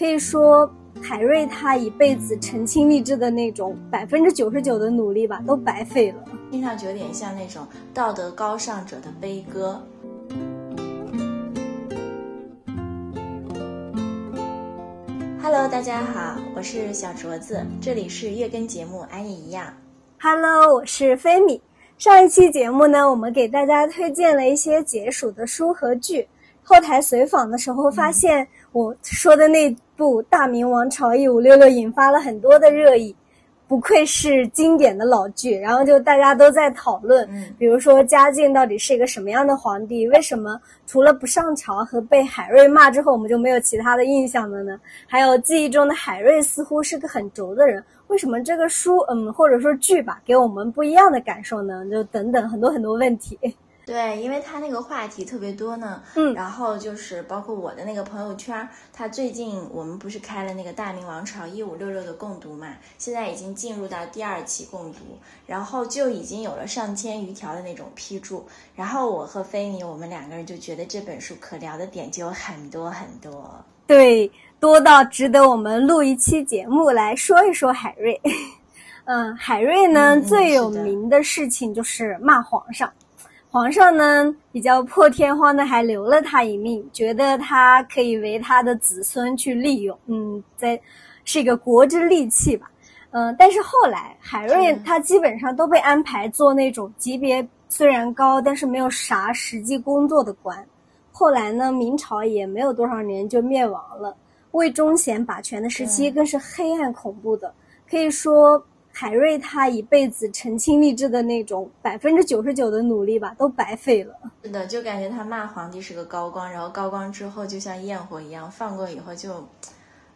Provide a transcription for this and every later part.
可以说海瑞他一辈子澄清励志的那种百分之九十九的努力吧，都白费了。听上去有点像那种道德高尚者的悲歌。Hello，大家好，我是小镯子，这里是月更节目《安妮一样》。Hello，我是菲米。上一期节目呢，我们给大家推荐了一些解暑的书和剧。后台随访的时候发现，我说的那部《大明王朝一五六六》引发了很多的热议。不愧是经典的老剧，然后就大家都在讨论，比如说嘉靖到底是一个什么样的皇帝？为什么除了不上朝和被海瑞骂之后，我们就没有其他的印象了呢？还有记忆中的海瑞似乎是个很轴的人，为什么这个书，嗯，或者说剧吧，给我们不一样的感受呢？就等等很多很多问题。对，因为他那个话题特别多呢，嗯，然后就是包括我的那个朋友圈，他最近我们不是开了那个《大明王朝一五六六》的共读嘛，现在已经进入到第二期共读，然后就已经有了上千余条的那种批注，然后我和菲尼我们两个人就觉得这本书可聊的点就有很多很多，对，多到值得我们录一期节目来说一说海瑞。嗯，海瑞呢最有名的事情就是骂皇上。皇上呢比较破天荒的还留了他一命，觉得他可以为他的子孙去利用，嗯，在是一个国之利器吧，嗯，但是后来海瑞他基本上都被安排做那种级别虽然高，但是没有啥实际工作的官。后来呢，明朝也没有多少年就灭亡了，魏忠贤把权的时期更是黑暗恐怖的，可以说。海瑞他一辈子澄清励志的那种百分之九十九的努力吧，都白费了。是的，就感觉他骂皇帝是个高光，然后高光之后就像焰火一样放过以后就，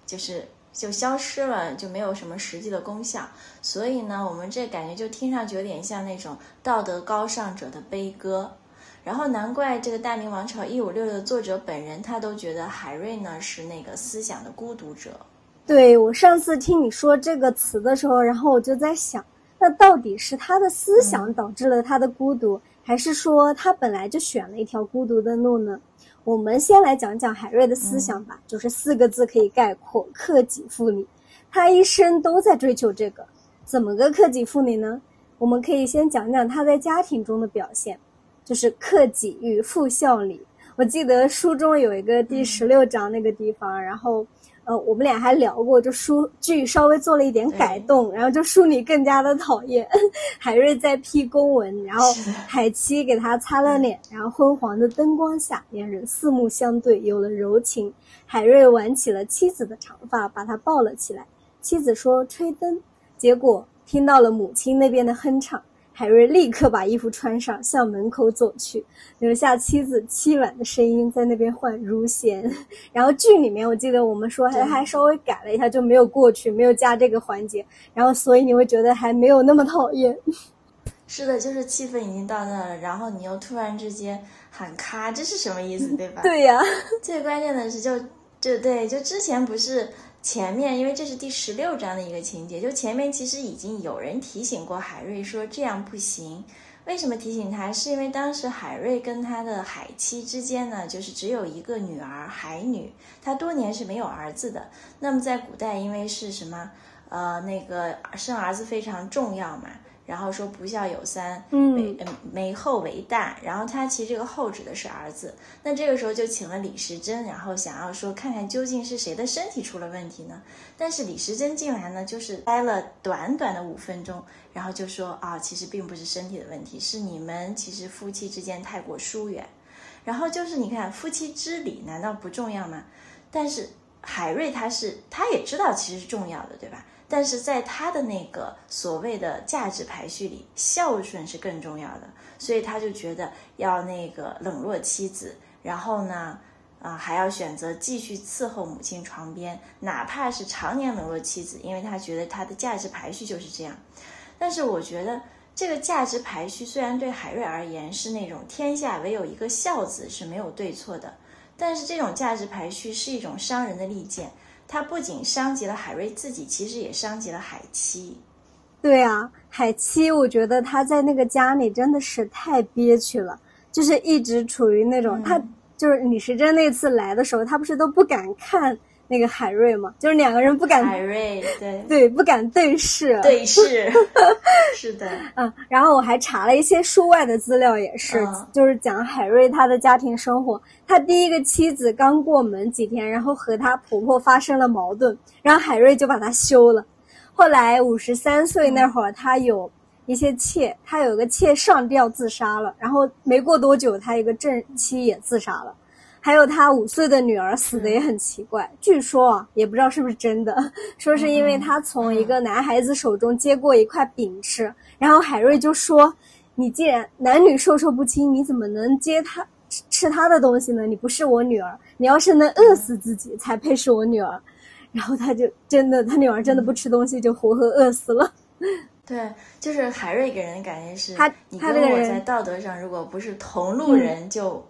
就是就消失了，就没有什么实际的功效。所以呢，我们这感觉就听上去有点像那种道德高尚者的悲歌。然后难怪这个《大明王朝一五六六》的作者本人他都觉得海瑞呢是那个思想的孤独者。对我上次听你说这个词的时候，然后我就在想，那到底是他的思想导致了他的孤独，还是说他本来就选了一条孤独的路呢？我们先来讲讲海瑞的思想吧，就是四个字可以概括：克己复礼。他一生都在追求这个，怎么个克己复礼呢？我们可以先讲讲他在家庭中的表现，就是克己与复孝礼。我记得书中有一个第十六章那个地方，然后。呃，我们俩还聊过，就书剧稍微做了一点改动，然后就淑女更加的讨厌 海瑞在批公文，然后海七给他擦了脸，然后昏黄的灯光下，两人四目相对，有了柔情。海瑞挽起了妻子的长发，把她抱了起来。妻子说吹灯，结果听到了母亲那边的哼唱。海瑞立刻把衣服穿上，向门口走去，留下妻子凄婉的声音在那边唤如弦。然后剧里面，我记得我们说还还稍微改了一下，就没有过去，没有加这个环节。然后所以你会觉得还没有那么讨厌。是的，就是气氛已经到那了，然后你又突然之间喊咔，这是什么意思，对吧？对呀。最关键的是，就就对，就之前不是。前面，因为这是第十六章的一个情节，就前面其实已经有人提醒过海瑞说这样不行。为什么提醒他？是因为当时海瑞跟他的海妻之间呢，就是只有一个女儿海女，他多年是没有儿子的。那么在古代，因为是什么，呃，那个生儿子非常重要嘛。然后说不孝有三，嗯没后为大。然后他其实这个后指的是儿子。那这个时候就请了李时珍，然后想要说看看究竟是谁的身体出了问题呢？但是李时珍进来呢，就是待了短短的五分钟，然后就说啊，其实并不是身体的问题，是你们其实夫妻之间太过疏远。然后就是你看夫妻之礼难道不重要吗？但是海瑞他是他也知道其实是重要的，对吧？但是在他的那个所谓的价值排序里，孝顺是更重要的，所以他就觉得要那个冷落妻子，然后呢，啊还要选择继续伺候母亲床边，哪怕是常年冷落妻子，因为他觉得他的价值排序就是这样。但是我觉得这个价值排序虽然对海瑞而言是那种天下唯有一个孝子是没有对错的，但是这种价值排序是一种伤人的利剑。他不仅伤及了海瑞自己，其实也伤及了海七。对啊，海七，我觉得他在那个家里真的是太憋屈了，就是一直处于那种他就是李时珍那次来的时候，他不是都不敢看那个海瑞嘛，就是两个人不敢海瑞，对对不敢对视，对视，是的，嗯，然后我还查了一些书外的资料，也是，嗯就是讲海瑞他的家庭生活。他第一个妻子刚过门几天，然后和他婆婆发生了矛盾，然后海瑞就把她休了。后来五十三岁那会儿，他有一些妾，他有个妾上吊自杀了，然后没过多久，他一个正妻也自杀了。还有他五岁的女儿死的也很奇怪，据说啊，也不知道是不是真的，说是因为他从一个男孩子手中接过一块饼吃，然后海瑞就说：“你既然男女授受不亲，你怎么能接他吃吃他的东西呢？你不是我女儿，你要是能饿死自己，才配是我女儿。”然后他就真的，他女儿真的不吃东西，就活活饿死了。对，就是海瑞给人的感觉是，他你他这个人跟我在道德上如果不是同路人，就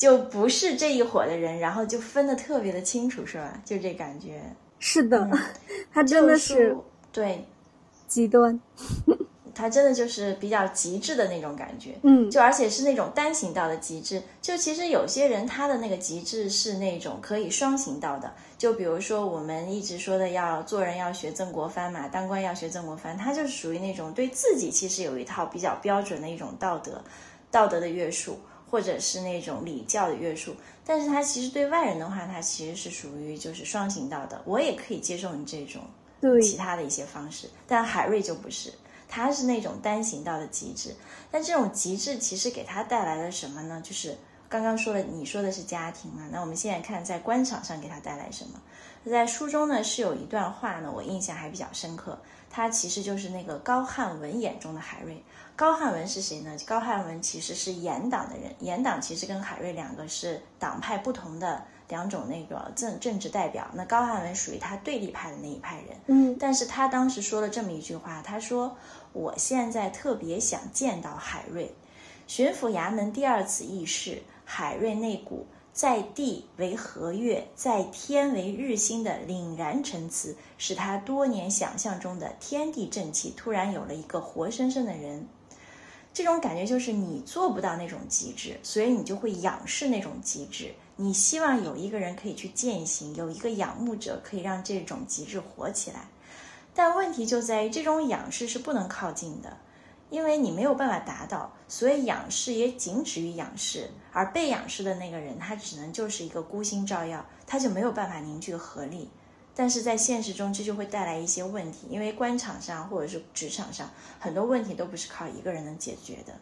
就不是这一伙的人，然后就分得特别的清楚，是吧？就这感觉，是的，嗯 他真的是对极端。他真的就是比较极致的那种感觉。嗯，就而且是那种单行道的极致，就其实有些人他的那个极致是那种可以双行道的，就比如说我们一直说的要做人要学曾国藩嘛，当官要学曾国藩，他就是属于那种对自己其实有一套比较标准的一种道德，道德的约束，或者是那种礼教的约束，但是他其实对外人的话，他其实是属于就是双行道的，我也可以接受你这种对，其他的一些方式，但海瑞就不是，他是那种单行道的极致。但这种极致其实给他带来了什么呢？就是刚刚说了，你说的是家庭嘛，那我们现在看在官场上给他带来什么？在书中呢是有一段话呢，我印象还比较深刻，他其实就是那个高翰文眼中的海瑞。高翰文是谁呢？高翰文其实是严党的人，严党其实跟海瑞两个是党派不同的两种那个政政治代表。那高翰文属于他对立派的那一派人，嗯但是他当时说了这么一句话，他说：“我现在特别想见到海瑞。巡抚衙门第二次议事，海瑞那股在地为和月，在天为日星的凛然陈词，使他多年想象中的天地正气突然有了一个活生生的人。”这种感觉就是你做不到那种极致，所以你就会仰视那种极致。你希望有一个人可以去践行，有一个仰慕者可以让这种极致活起来。但问题就在于，这种仰视是不能靠近的，因为你没有办法达到，所以仰视也仅止于仰视，而被仰视的那个人，他只能就是一个孤星照耀，他就没有办法凝聚合力。但是在现实中，这就会带来一些问题，因为官场上或者是职场上，很多问题都不是靠一个人能解决的。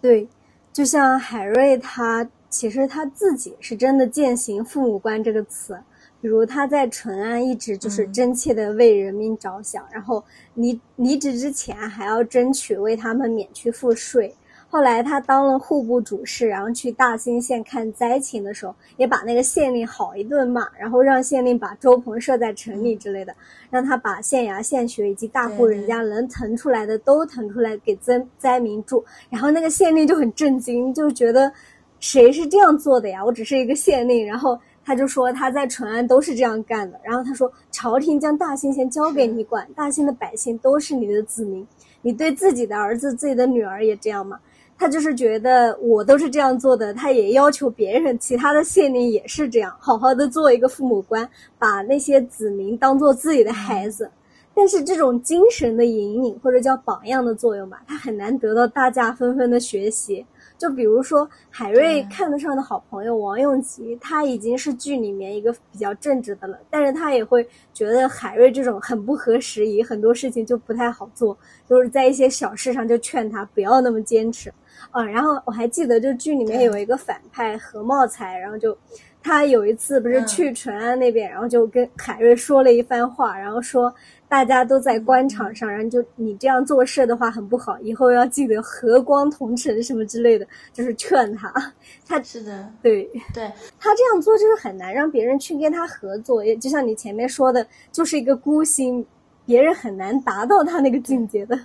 对，就像海瑞他其实他自己是真的践行“父母官”这个词，比如他在淳安一直就是嗯真切的为人民着想，然后离离职之前还要争取为他们免去赋税。后来他当了户部主事，然后去大兴县看灾情的时候，也把那个县令好一顿骂，然后让县令把周鹏设在城里之类的，让他把县衙、县学以及大户人家能腾出来的都腾出来给灾灾民住。然后那个县令就很震惊，就觉得谁是这样做的呀？我只是一个县令。然后他就说他在淳安都是这样干的。然后他说朝廷将大兴县交给你管，大兴的百姓都是你的子民，你对自己的儿子、自己的女儿也这样吗？他就是觉得我都是这样做的，他也要求别人，其他的县令也是这样，好好的做一个父母官，把那些子民当做自己的孩子。但是这种精神的引领或者叫榜样的作用吧，他很难得到大家纷纷的学习。就比如说海瑞看得上的好朋友王永吉，他已经是剧里面一个比较正直的了，但是他也会觉得海瑞这种很不合时宜，很多事情就不太好做，就是在一些小事上就劝他不要那么坚持。啊，然后我还记得，就剧里面有一个反派何茂才，然后就他有一次不是嗯。去淳安那边，然后就跟海瑞说了一番话，然后说大家都在官场上，然后就你这样做事的话很不好，以后要记得和光同尘什么之类的，就是劝他。他是的，对对，他这样做就是很难让别人去跟他合作，也就像你前面说的，就是一个孤星，别人很难达到他那个境界的。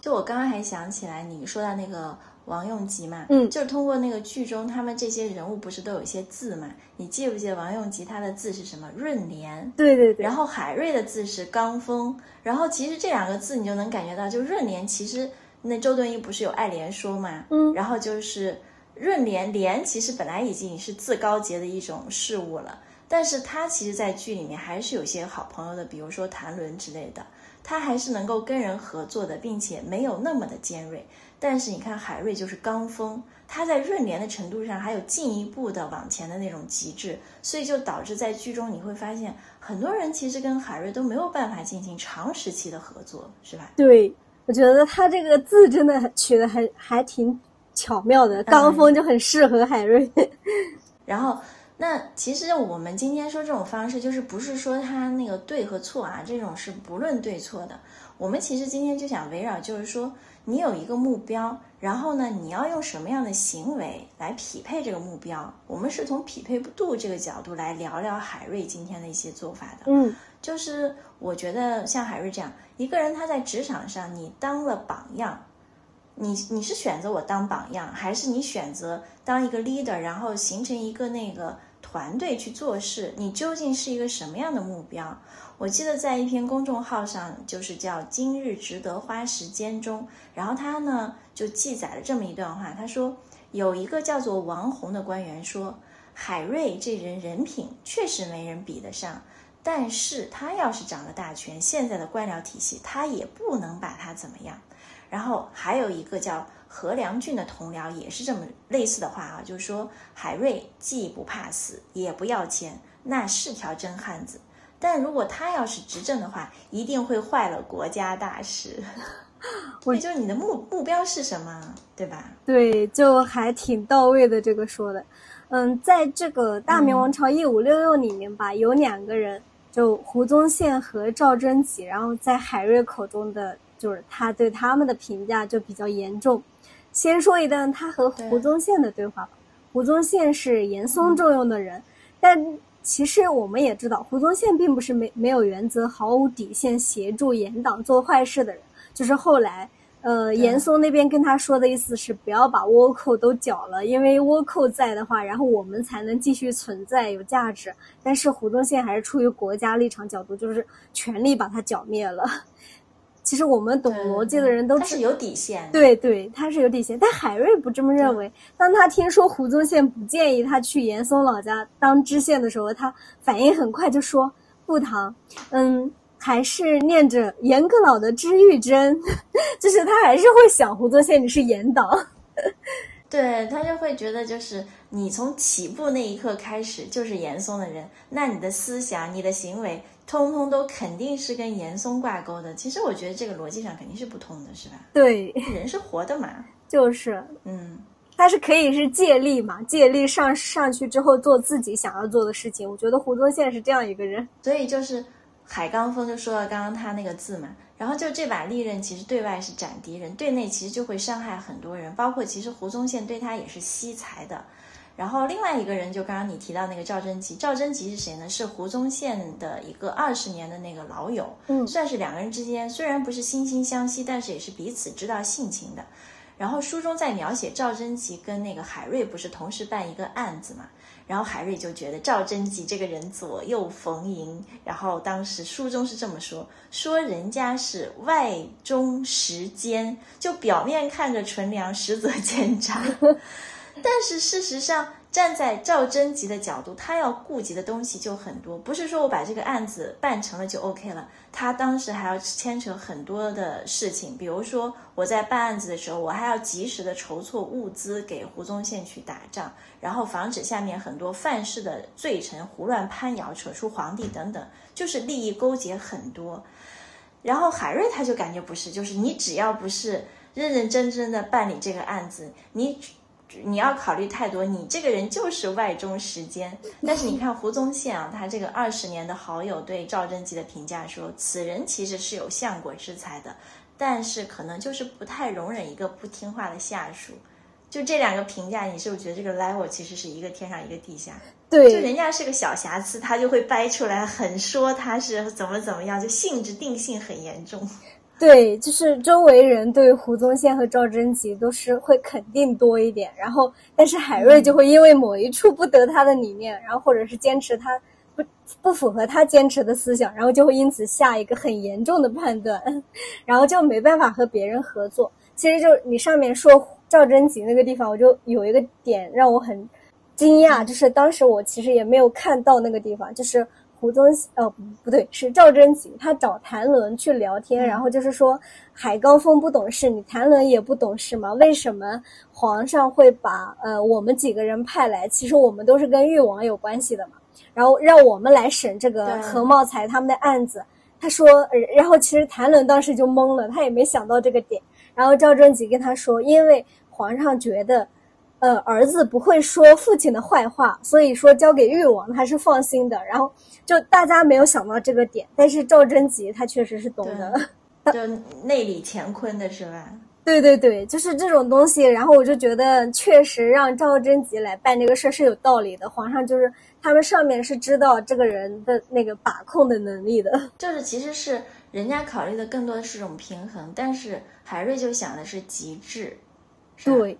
就我刚刚还想起来，你说到那个王用吉嘛，嗯就是通过那个剧中他们这些人物不是都有一些字嘛？你记不记得王用吉他的字是什么？润莲。对对对，然后海瑞的字是刚锋，然后其实这两个字你就能感觉到，就润莲其实那周敦颐不是有爱莲说嘛，嗯然后就是润莲莲其实本来已经是自高洁的一种事物了，但是他其实，在剧里面还是有些好朋友的，比如说谭纶之类的，他还是能够跟人合作的，并且没有那么的尖锐。但是你看海瑞就是刚风，他在润莲的程度上还有进一步的往前的那种极致，所以就导致在剧中你会发现，很多人其实跟海瑞都没有办法进行长时期的合作，是吧？对，我觉得他这个字真的取的还还挺巧妙的，刚风就很适合海瑞。然后。那其实我们今天说这种方式，就是不是说他那个对和错啊，这种是不论对错的。我们其实今天就想围绕，就是说你有一个目标，然后呢，你要用什么样的行为来匹配这个目标？我们是从匹配度这个角度来聊聊海瑞今天的一些做法的。嗯，就是我觉得像海瑞这样一个人，他在职场上你当了榜样，你你是选择我当榜样，还是你选择当一个 leader，然后形成一个那个？团队去做事，你究竟是一个什么样的目标？我记得在一篇公众号上，就是叫“今日值得花时间”中，然后他呢就记载了这么一段话，他说有一个叫做王红的官员说，海瑞这人人品确实没人比得上，但是他要是掌了大权，现在的官僚体系他也不能把他怎么样。然后还有一个叫。何良俊的同僚也是这么类似的话啊，就是说海瑞既不怕死，也不要钱，那是条真汉子。但如果他要是执政的话，一定会坏了国家大事。所以，就你的目目标是什么，对吧？对，就还挺到位的。这个说的，嗯，在这个《大明王朝一五六六》里面吧，有两个人，就胡宗宪和赵贞吉，然后在海瑞口中的，就是他对他们的评价就比较严重。先说一段他和胡宗宪的对话吧。胡宗宪是严嵩重用的人，但其实我们也知道，胡宗宪并不是没没有原则、毫无底线、协助严党做坏事的人。就是后来，呃，严嵩那边跟他说的意思是不要把倭寇都剿了，因为倭寇在的话，然后我们才能继续存在有价值。但是胡宗宪还是出于国家立场角度，就是全力把他剿灭了。其实我们懂逻辑的人都是有底线，对对，他是有底线。但海瑞不这么认为。当他听说胡宗宪不建议他去严嵩老家当知县的时候，他反应很快，就说：“不堂，嗯，还是念着严阁老的知遇之恩，就是他还是会想胡宗宪你是严党。”对他就会觉得，就是你从起步那一刻开始就是严嵩的人，那你的思想、你的行为。通通都肯定是跟严嵩挂钩的，其实我觉得这个逻辑上肯定是不通的，是吧？对，人是活的嘛，就是，嗯，他是可以是借力嘛，借力上上去之后做自己想要做的事情。我觉得胡宗宪是这样一个人，所以就是海刚峰就说了刚刚他那个字嘛，然后就这把利刃其实对外是斩敌人，对内其实就会伤害很多人，包括其实胡宗宪对他也是惜才的。然后另外一个人就刚刚你提到那个赵贞吉，赵贞吉是谁呢？是胡宗宪的一个二十年的那个老友，嗯，算是两个人之间虽然不是惺惺相惜，但是也是彼此知道性情的。然后书中在描写赵贞吉跟那个海瑞不是同时办一个案子嘛，然后海瑞就觉得赵贞吉这个人左右逢迎，然后当时书中是这么说，说人家是外中实奸，就表面看着纯良，实则奸诈。但是事实上，站在赵贞吉的角度，他要顾及的东西就很多，不是说我把这个案子办成了就 OK 了。他当时还要牵扯很多的事情，比如说我在办案子的时候，我还要及时的筹措物资给胡宗宪去打仗，然后防止下面很多犯事的罪臣胡乱攀摇，扯出皇帝等等，就是利益勾结很多。然后海瑞他就感觉不是，就是你只要不是认认真真的办理这个案子，你。你要考虑太多，你这个人就是外中时间。但是你看胡宗宪啊，他这个二十年的好友对赵贞吉的评价说，此人其实是有相国之才的，但是可能就是不太容忍一个不听话的下属。就这两个评价，你是不是觉得这个 level 其实是一个天上一个地下？对，就人家是个小瑕疵，他就会掰出来，很说他是怎么怎么样，就性质定性很严重。对，就是周围人对胡宗宪和赵贞吉都是会肯定多一点，然后但是海瑞就会因为某一处不得他的理念，然后或者是坚持他不不符合他坚持的思想，然后就会因此下一个很严重的判断，然后就没办法和别人合作。其实就你上面说赵贞吉那个地方，我就有一个点让我很惊讶，就是当时我其实也没有看到那个地方，就是胡宗呃不对，是赵贞吉，他找谭纶去聊天，然后就是说海高峰不懂事，你谭纶也不懂事吗？为什么皇上会把呃我们几个人派来？其实我们都是跟誉王有关系的嘛，然后让我们来审这个何茂才他们的案子。他说，然后其实谭纶当时就懵了，他也没想到这个点。然后赵贞吉跟他说，因为皇上觉得。呃，儿子不会说父亲的坏话，所以说交给誉王他是放心的。然后就大家没有想到这个点，但是赵贞吉他确实是懂的，就内里乾坤的是吧？对对对，就是这种东西。然后我就觉得确实让赵贞吉来办这个事是有道理的。皇上就是他们上面是知道这个人的那个把控的能力的，就是其实是人家考虑的更多的是种平衡，但是海瑞就想的是极致，对。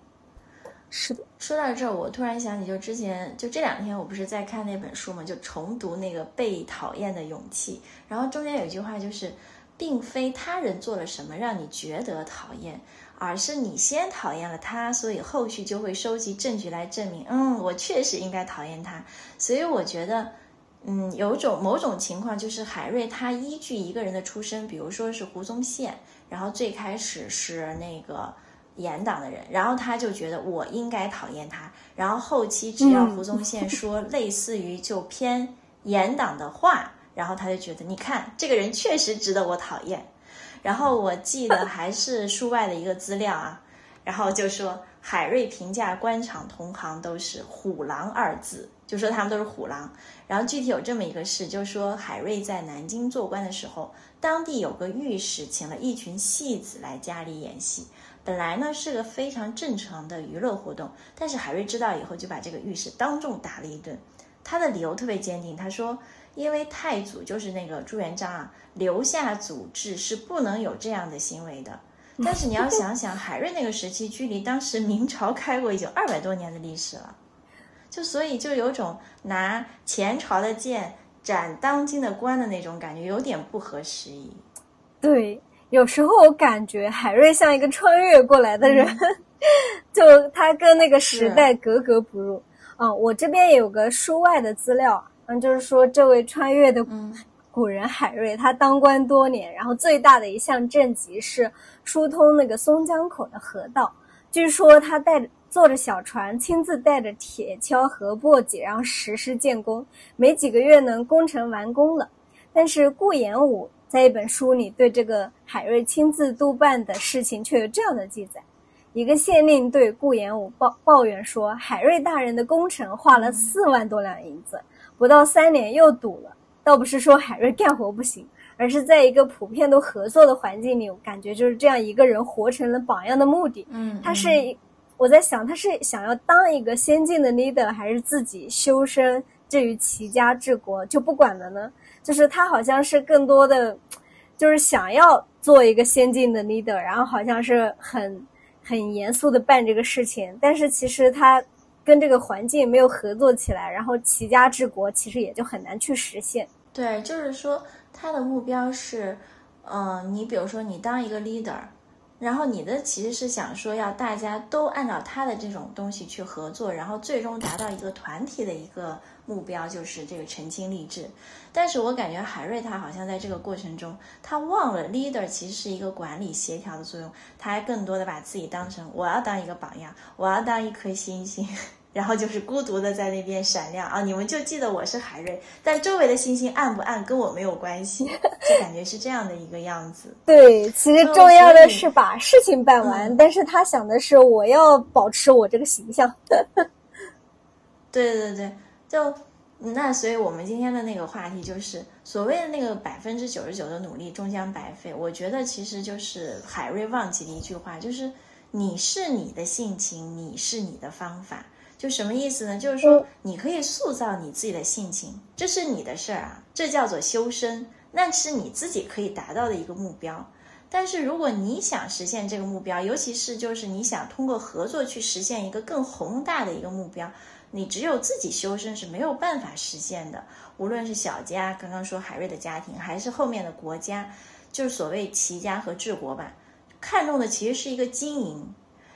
是的，说到这儿，我突然想起，就之前就这两天，我不是在看那本书嘛，就重读那个《被讨厌的勇气》，然后中间有一句话就是，并非他人做了什么让你觉得讨厌，而是你先讨厌了他，所以后续就会收集证据来证明，嗯，我确实应该讨厌他。所以我觉得，嗯，有种某种情况就是海瑞他依据一个人的出身，比如说是胡宗宪，然后最开始是那个。严党的人，然后他就觉得我应该讨厌他，然后后期只要胡宗宪说类似于就偏严党的话，然后他就觉得你看这个人确实值得我讨厌。然后我记得还是书外的一个资料啊，然后就说海瑞评价官场同行都是虎狼二字，就说他们都是虎狼。然后具体有这么一个事，就是说海瑞在南京做官的时候，当地有个御史请了一群戏子来家里演戏。本来呢是个非常正常的娱乐活动，但是海瑞知道以后就把这个御史当众打了一顿。他的理由特别坚定，他说：“因为太祖就是那个朱元璋啊，留下祖制是不能有这样的行为的。”但是你要 想想，海瑞那个时期距离当时明朝开国已经二百多年的历史了，就所以就有种拿前朝的剑斩当今的官的那种感觉，有点不合时宜。对。有时候我感觉海瑞像一个穿越过来的人，就他跟那个时代格格不入。嗯，我这边有个书外的资料，嗯，就是说这位穿越的古人海瑞，他当官多年，然后最大的一项政绩是疏通那个松江口的河道。据说他带坐着小船，亲自带着铁锹和簸箕，然后实施建工，没几个月呢，工程完工了。但是顾炎武。在一本书里，对这个海瑞亲自督办的事情却有这样的记载：一个县令对顾炎武抱抱怨说，海瑞大人的工程花了四万多两银子，不到三年又堵了。倒不是说海瑞干活不行，而是在一个普遍都合作的环境里，我感觉就是这样一个人活成了榜样的目的。嗯，他是我在想，他是想要当一个先进的 leader，还是自己修身至于齐家治国就不管了呢？就是他好像是更多的，就是想要做一个先进的 leader，然后好像是很很严肃的办这个事情，但是其实他跟这个环境没有合作起来，然后齐家治国其实也就很难去实现。对，就是说他的目标是，嗯，你比如说你当一个 leader，然后你的其实是想说要大家都按照他的这种东西去合作，然后最终达到一个团体的一个。目标就是这个澄清励志，但是我感觉海瑞他好像在这个过程中，他忘了 leader 其实是一个管理协调的作用，他还更多的把自己当成我要当一个榜样，我要当一颗星星，然后就是孤独的在那边闪亮啊！你们就记得我是海瑞，但周围的星星暗不暗跟我没有关系，就感觉是这样的一个样子。对，其实重要的是把事情办完，但是他想的是我要保持我这个形象。对 对对。就那，所以我们今天的那个话题就是所谓的那个百分之九十九的努力终将白费。我觉得其实就是海瑞忘记的一句话，就是你是你的性情，你是你的方法。就什么意思呢？就是说你可以塑造你自己的性情，这是你的事儿啊，这叫做修身，那是你自己可以达到的一个目标。但是如果你想实现这个目标，尤其是就是你想通过合作去实现一个更宏大的一个目标。你只有自己修身是没有办法实现的。无论是小家，刚刚说海瑞的家庭，还是后面的国家，就是所谓齐家和治国吧，看重的其实是一个经营，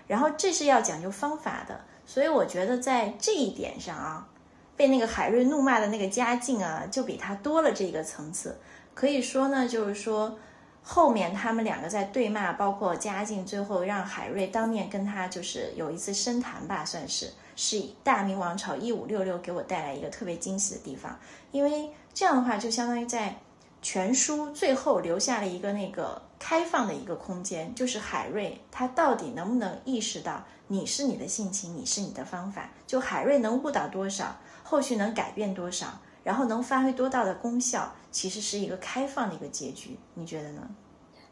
然后这是要讲究方法的。所以我觉得在这一点上啊，被那个海瑞怒骂的那个嘉靖啊，就比他多了这个层次。可以说呢，就是说后面他们两个在对骂，包括嘉靖最后让海瑞当面跟他就是有一次深谈吧，算是是大明王朝一五六六给我带来一个特别惊喜的地方，因为这样的话就相当于在全书最后留下了一个那个开放的一个空间，就是海瑞他到底能不能意识到你是你的性情，你是你的方法，就海瑞能误导多少，后续能改变多少。然后能发挥多大的功效，其实是一个开放的一个结局，你觉得呢？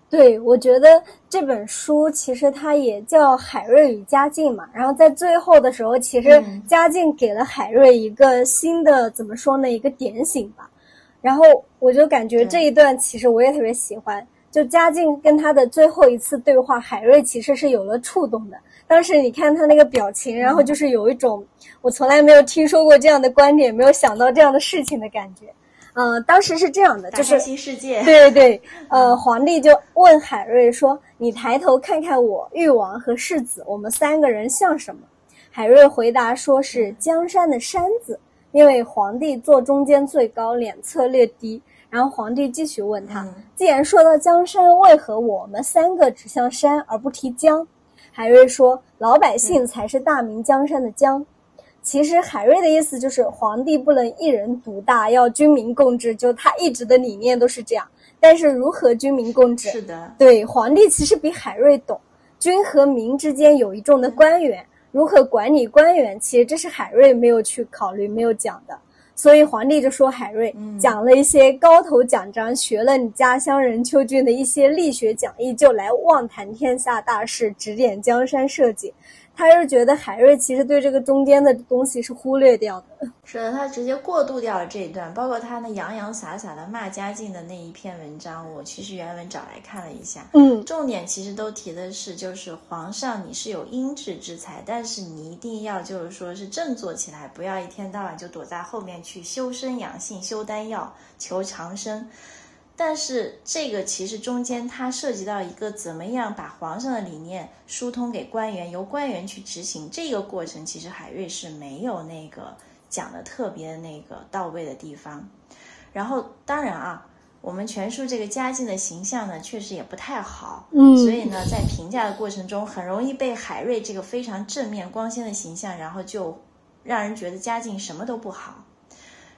对，我觉得这本书其实它也叫《海瑞与嘉靖》嘛。然后在最后的时候，其实嘉靖给了海瑞一个新的怎么说呢？一个点醒吧。然后我就感觉这一段其实我也特别喜欢。就嘉靖跟他的最后一次对话，海瑞其实是有了触动的。当时你看他那个表情，然后就是有一种我从来没有听说过这样的观点，没有想到这样的事情的感觉。嗯，当时是这样的，就是新世界。对对对，呃，皇帝就问海瑞说：“你抬头看看我，誉王和世子，我们三个人像什么？”海瑞回答说是江山的山字，因为皇帝坐中间最高，两侧略低。然后皇帝继续问他：“既然说到江山，为何我们三个只像山而不提江？”海瑞说：“老百姓才是大明江山的江。”其实海瑞的意思就是皇帝不能一人独大，要军民共治。就他一直的理念都是这样。但是如何军民共治？是的，对皇帝其实比海瑞懂。军和民之间有一众的官员，如何管理官员？其实这是海瑞没有去考虑、没有讲的。所以皇帝就说海瑞讲了一些高头奖章，学了你家乡人丘郡的一些力学讲义，就来妄谈天下大事，指点江山社稷。他是觉得海瑞其实对这个中间的东西是忽略掉的，是的，他直接过渡掉了这一段，包括他那洋洋洒洒的骂嘉靖的那一篇文章，我其实原文找来看了一下，嗯，重点其实都提的是，就是皇上你是有英智之才，但是你一定要就是说是振作起来，不要一天到晚就躲在后面去修身养性、修丹药、求长生。但是这个其实中间它涉及到一个怎么样把皇上的理念疏通给官员，由官员去执行这个过程，其实海瑞是没有那个讲的特别的那个到位的地方。然后当然啊，我们全书这个嘉靖的形象呢，确实也不太好，嗯，所以呢，在评价的过程中，很容易被海瑞这个非常正面光鲜的形象，然后就让人觉得嘉靖什么都不好。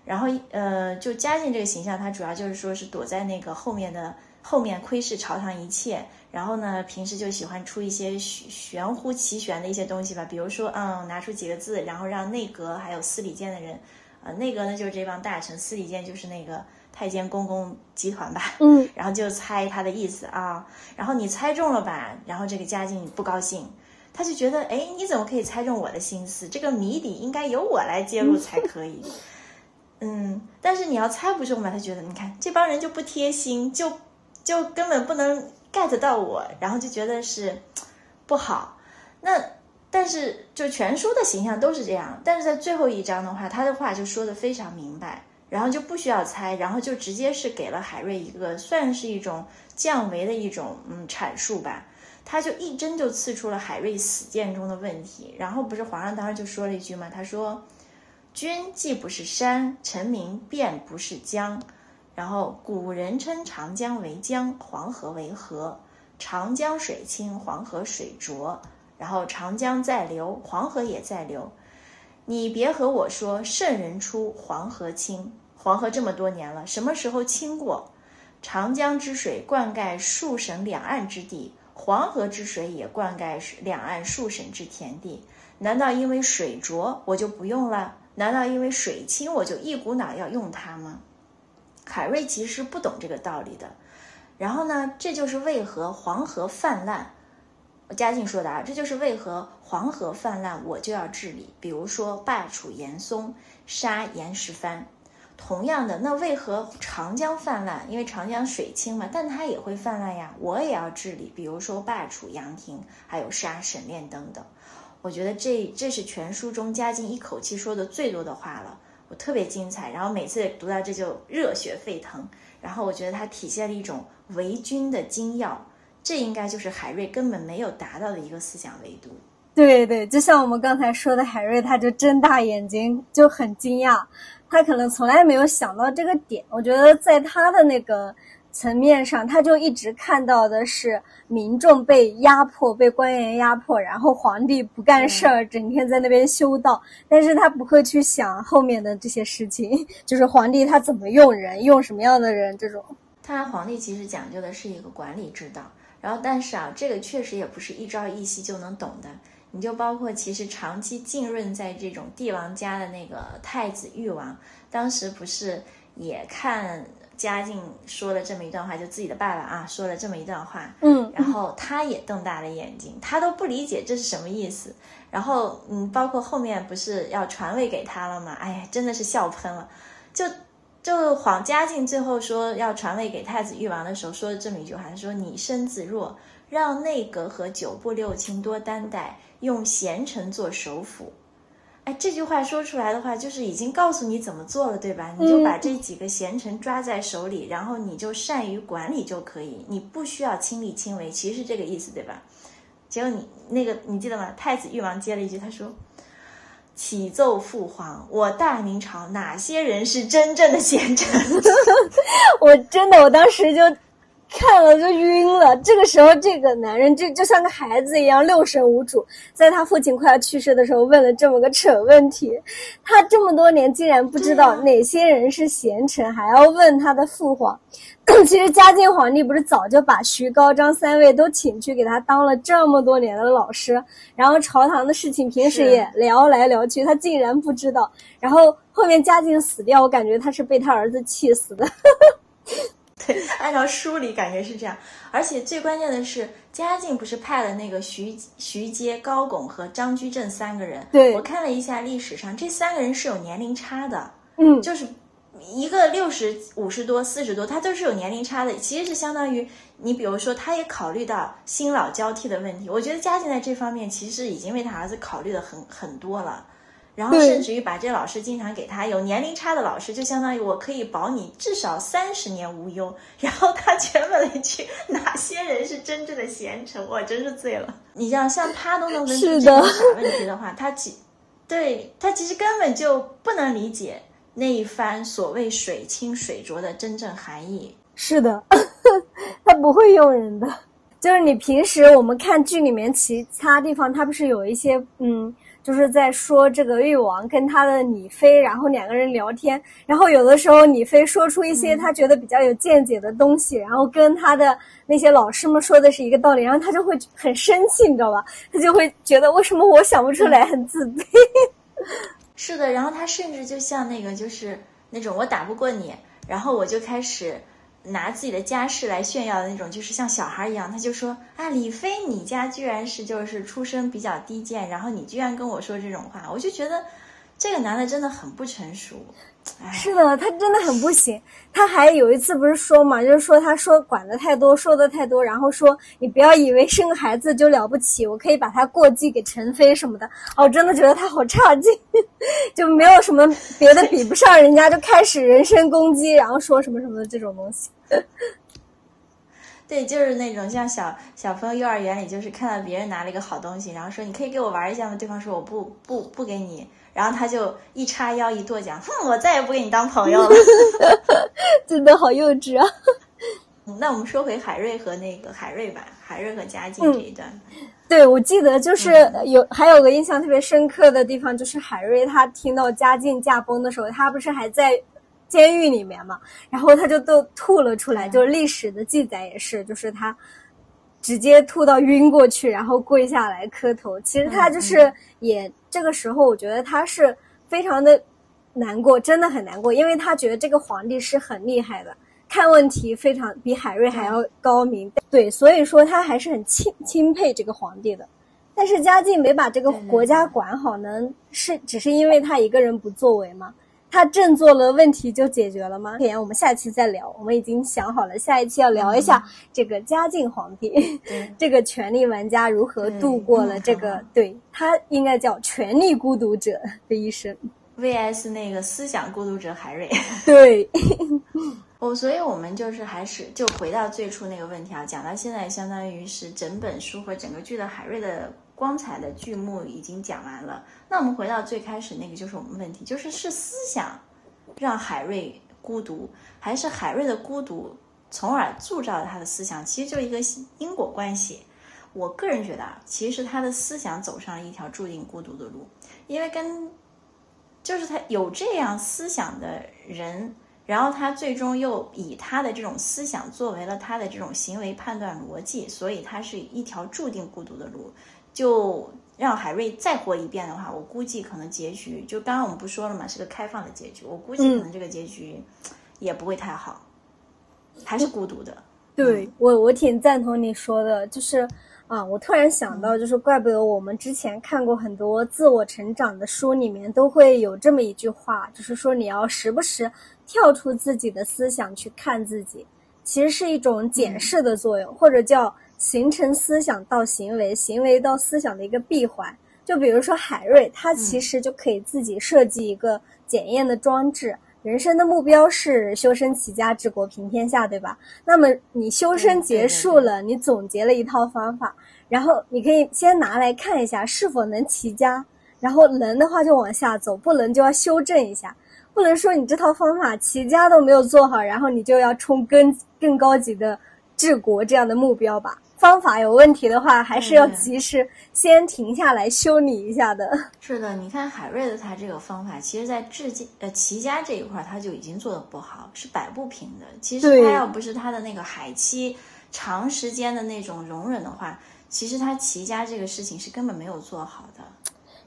然后，呃，就嘉靖这个形象，他主要就是说是躲在那个后面的后面窥视朝堂一切。然后呢，平时就喜欢出一些玄玄乎其玄的一些东西吧，比如说，嗯，拿出几个字，然后让内阁还有司礼监的人，呃，内阁呢就是这帮大臣，司礼监就是那个太监公公集团吧，嗯，然后就猜他的意思啊。然后你猜中了吧，然后这个嘉靖不高兴，他就觉得，哎，你怎么可以猜中我的心思？这个谜底应该由我来揭露才可以。嗯，嗯但是你要猜不中吧？他觉得你看这帮人就不贴心，就就根本不能 get 到我，然后就觉得是不好。那但是就全书的形象都是这样，但是在最后一章的话，他的话就说的非常明白，然后就不需要猜，然后就直接是给了海瑞一个算是一种降维的一种嗯阐述吧。他就一针就刺出了海瑞死谏中的问题，然后不是皇上当时就说了一句嘛，他说。君既不是山，臣民便不是江。然后古人称长江为江，黄河为河。长江水清，黄河水浊。然后长江在流，黄河也在流。你别和我说圣人出，黄河清。黄河这么多年了，什么时候清过？长江之水灌溉数省两岸之地，黄河之水也灌溉两岸数省之田地。难道因为水浊，我就不用了？难道因为水清我就一股脑要用它吗？海瑞其实不懂这个道理的。然后呢，这就是为何黄河泛滥。嘉靖说的啊，这就是为何黄河泛滥，我就要治理。比如说罢黜严嵩，杀严世蕃。同样的，那为何长江泛滥？因为长江水清嘛，但它也会泛滥呀，我也要治理。比如说罢黜杨廷，还有杀沈炼等等。我觉得这这是全书中嘉靖一口气说的最多的话了，我特别精彩。然后每次读到这就热血沸腾。然后我觉得它体现了一种为君的精要，这应该就是海瑞根本没有达到的一个思想维度。对对，就像我们刚才说的，海瑞他就睁大眼睛，就很惊讶，他可能从来没有想到这个点。我觉得在他的那个。层面上，他就一直看到的是民众被压迫、被官员压迫，然后皇帝不干事儿，整天在那边修道。但是他不会去想后面的这些事情，就是皇帝他怎么用人，用什么样的人这种。他皇帝其实讲究的是一个管理之道，然后但是啊，这个确实也不是一朝一夕就能懂的。你就包括其实长期浸润在这种帝王家的那个太子誉王，当时不是也看。嘉靖说了这么一段话，就自己的爸爸啊说了这么一段话，嗯，然后他也瞪大了眼睛，他都不理解这是什么意思。然后，嗯，包括后面不是要传位给他了吗？哎呀，真的是笑喷了。就就皇嘉靖最后说要传位给太子誉王的时候，说了这么一句话，他说：“你身子弱，让内阁和九部六卿多担待，用贤臣做首辅。”哎，这句话说出来的话，就是已经告诉你怎么做了，对吧？你就把这几个贤臣抓在手里，然后你就善于管理就可以，你不需要亲力亲为，其实是这个意思，对吧？结果你那个你记得吗？太子誉王接了一句，他说：“启奏父皇，我大明朝哪些人是真正的贤臣？” 我真的，我当时就。看了就晕了。这个时候，这个男人就就像个孩子一样六神无主。在他父亲快要去世的时候，问了这么个蠢问题。他这么多年竟然不知道哪些人是贤臣，还要问他的父皇。其实嘉靖皇帝不是早就把徐高、张三位都请去给他当了这么多年的老师，然后朝堂的事情平时也聊来聊去，他竟然不知道。然后后面嘉靖死掉，我感觉他是被他儿子气死的。对，按照书里感觉是这样，而且最关键的是，嘉靖不是派了那个徐徐阶、高拱和张居正三个人。对，我看了一下历史上，这三个人是有年龄差的。嗯，就是一个六十五十多、四十多，他都是有年龄差的。其实是相当于你，比如说，他也考虑到新老交替的问题。我觉得嘉靖在这方面其实已经为他儿子考虑的很很多了。然后甚至于把这老师经常给他有年龄差的老师，就相当于我可以保你至少三十年无忧。然后他全问了一句：哪些人是真正的贤臣？我真是醉了。你像像他都能问出这种傻问题的话，他其对他其实根本就不能理解那一番所谓水清水浊的真正含义。是的，他不会用人的。就是你平时我们看剧里面其他地方，他不是有一些嗯。就是在说这个誉王跟他的李妃，然后两个人聊天，然后有的时候李妃说出一些他觉得比较有见解的东西，然后跟他的那些老师们说的是一个道理，然后他就会很生气，你知道吧？他就会觉得为什么我想不出来，很自卑。是的，然后他甚至就像那个就是那种我打不过你，然后我就开始。拿自己的家世来炫耀的那种，就是像小孩一样，他就说啊，李飞，你家居然是就是出身比较低贱，然后你居然跟我说这种话，我就觉得这个男的真的很不成熟。是的，他真的很不行。他还有一次不是说嘛，就是说他说管的太多，说的太多，然后说你不要以为生个孩子就了不起，我可以把他过继给陈飞什么的。哦，我真的觉得他好差劲，就没有什么别的比不上人家，就开始人身攻击，然后说什么什么的这种东西。对，就是那种像小小朋友幼儿园里，就是看到别人拿了一个好东西，然后说你可以给我玩一下吗？对方说我不不不给你。然后他就一叉腰一跺脚，哼，我再也不跟你当朋友了。真的好幼稚啊！那我们说回海瑞和那个海瑞吧，海瑞和嘉靖这一段。对，我记得就是有还有个印象特别深刻的地方，就是海瑞他听到嘉靖驾崩的时候，他不是还在监狱里面嘛，然后他就都吐了出来，就是历史的记载也是，就是他直接吐到晕过去，然后跪下来磕头。其实他就是也。这个时候，我觉得他是非常的难过，真的很难过，因为他觉得这个皇帝是很厉害的，看问题非常比海瑞还要高明。对，所以说他还是很钦钦佩这个皇帝的。但是嘉靖没把这个国家管好，能是只是因为他一个人不作为吗？他振作了，问题就解决了吗？言，我们下期再聊。我们已经想好了，下一期要聊一下这个嘉靖皇帝，这个权力玩家如何度过了这个，对他应该叫权力孤独者的一生，VS 那个思想孤独者海瑞。对，哦，所以我们就是还是就回到最初那个问题啊，讲到现在，相当于是整本书和整个剧的海瑞的。光彩的剧目已经讲完了。那我们回到最开始那个，就是我们问题，就是是思想让海瑞孤独，还是海瑞的孤独从而铸造了他的思想？其实就是一个因果关系。我个人觉得啊，其实他的思想走上了一条注定孤独的路，因为跟就是他有这样思想的人。然后他最终又以他的这种思想作为了他的这种行为判断逻辑，所以他是一条注定孤独的路。就让海瑞再活一遍的话，我估计可能结局就刚刚我们不说了嘛，是个开放的结局。我估计可能这个结局也不会太好，还是孤独的。对我，我挺赞同你说的，就是。啊，我突然想到，就是怪不得我们之前看过很多自我成长的书，里面都会有这么一句话，就是说你要时不时跳出自己的思想去看自己，其实是一种检视的作用，或者叫形成思想到行为，行为到思想的一个闭环。就比如说海瑞，他其实就可以自己设计一个检验的装置。人生的目标是修身齐家治国平天下，对吧？那么你修身结束了，你总结了一套方法，然后你可以先拿来看一下是否能齐家，然后能的话就往下走，不能就要修正一下，不能说你这套方法齐家都没有做好，然后你就要冲更更高级的治国这样的目标吧。方法有问题的话，还是要及时先停下来修理一下的。是的，你看海瑞的他这个方法，其实在治家呃齐家这一块他就已经做的不好，是摆不平的。其实他要不是他的那个海期长时间的那种容忍的话，其实他齐家这个事情是根本没有做好的。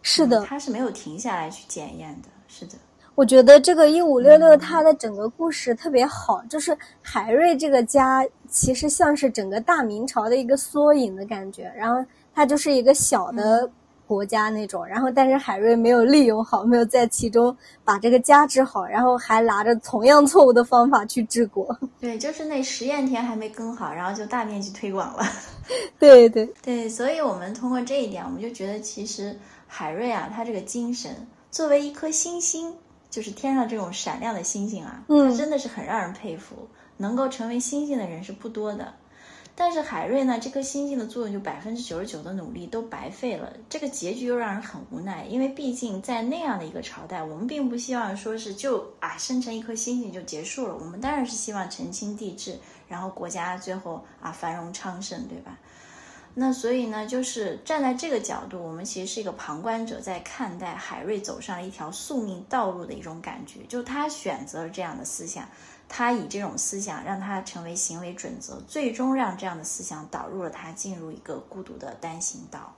是的，他是没有停下来去检验的。是的。我觉得这个一五六六它的整个故事特别好，就是海瑞这个家其实像是整个大明朝的一个缩影的感觉，然后它就是一个小的国家那种，然后但是海瑞没有利用好，没有在其中把这个家治好，然后还拿着同样错误的方法去治国。对，就是那实验田还没耕好，然后就大面积推广了。对对对，所以我们通过这一点，我们就觉得其实海瑞啊，他这个精神作为一颗星星。就是天上这种闪亮的星星啊，嗯真的是很让人佩服。能够成为星星的人是不多的，但是海瑞呢，这颗星星的作用就百分之九十九的努力都白费了。这个结局又让人很无奈，因为毕竟在那样的一个朝代，我们并不希望说是就啊生成一颗星星就结束了。我们当然是希望澄清帝制，然后国家最后啊繁荣昌盛，对吧？那所以呢，就是站在这个角度，我们其实是一个旁观者，在看待海瑞走上了一条宿命道路的一种感觉。就他选择了这样的思想，他以这种思想让他成为行为准则，最终让这样的思想导入了他进入一个孤独的单行道。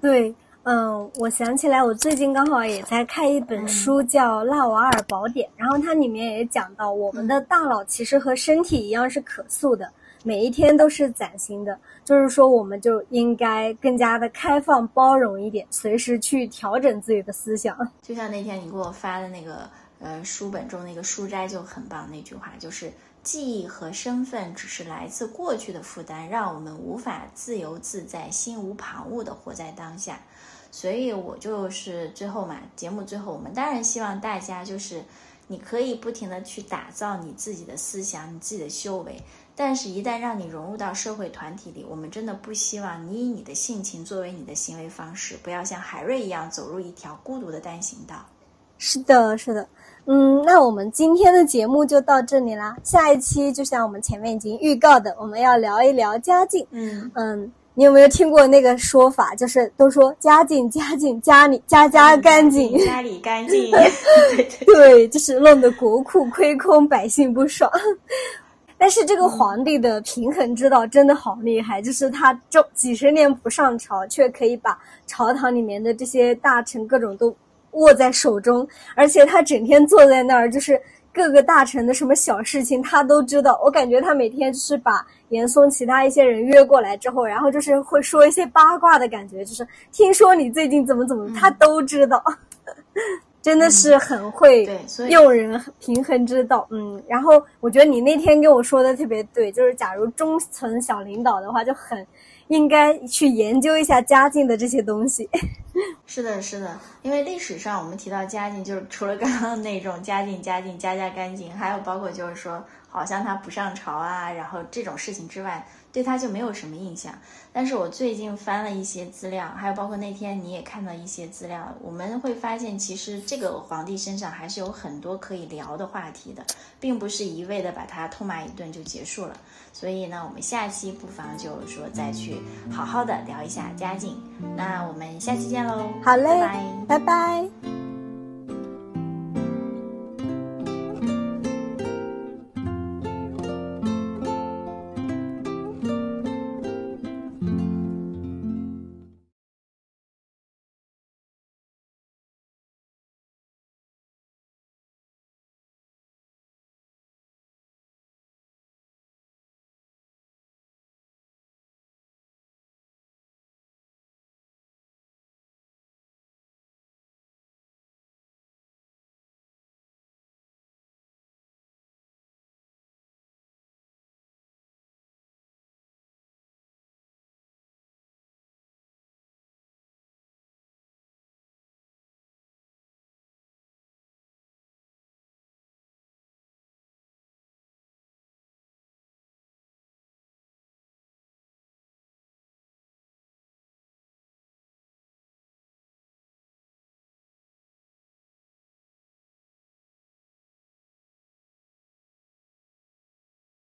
对，嗯，我想起来，我最近刚好也在看一本书，叫《纳瓦尔宝典》，然后它里面也讲到，我们的大脑其实和身体一样是可塑的。每一天都是崭新的，就是说，我们就应该更加的开放包容一点，随时去调整自己的思想。就像那天你给我发的那个，呃，书本中那个书斋就很棒，那句话就是记忆和身份只是来自过去的负担，让我们无法自由自在、心无旁骛的活在当下。所以我就是最后嘛，节目最后，我们当然希望大家就是，你可以不停的去打造你自己的思想，你自己的修为。但是，一旦让你融入到社会团体里，我们真的不希望你以你的性情作为你的行为方式，不要像海瑞一样走入一条孤独的单行道。是的，是的，嗯，那我们今天的节目就到这里啦。下一期就像我们前面已经预告的，我们要聊一聊家境。嗯嗯，你有没有听过那个说法？就是都说家境，家境，家里家家干净，家里干净。对，就是弄得国库亏空，百姓不爽。但是这个皇帝的平衡之道真的好厉害，就是他这几十年不上朝，却可以把朝堂里面的这些大臣各种都握在手中，而且他整天坐在那儿，就是各个大臣的什么小事情他都知道。我感觉他每天就是把严嵩其他一些人约过来之后，然后就是会说一些八卦的感觉，就是听说你最近怎么怎么，他都知道。真的是很会用人平衡之道，嗯，然后我觉得你那天跟我说的特别对，就是假如中层小领导的话，就很应该去研究一下嘉靖的这些东西。是的，是的，因为历史上我们提到嘉靖，就是除了刚刚那种嘉靖、嘉靖、家家干净，还有包括就是说。好像他不上朝啊，然后这种事情之外，对他就没有什么印象。但是我最近翻了一些资料，还有包括那天你也看到一些资料，我们会发现其实这个皇帝身上还是有很多可以聊的话题的，并不是一味的把他痛骂一顿就结束了。所以呢，我们下期不妨就是说再去好好的聊一下嘉靖。那我们下期见喽，好嘞拜拜。拜拜。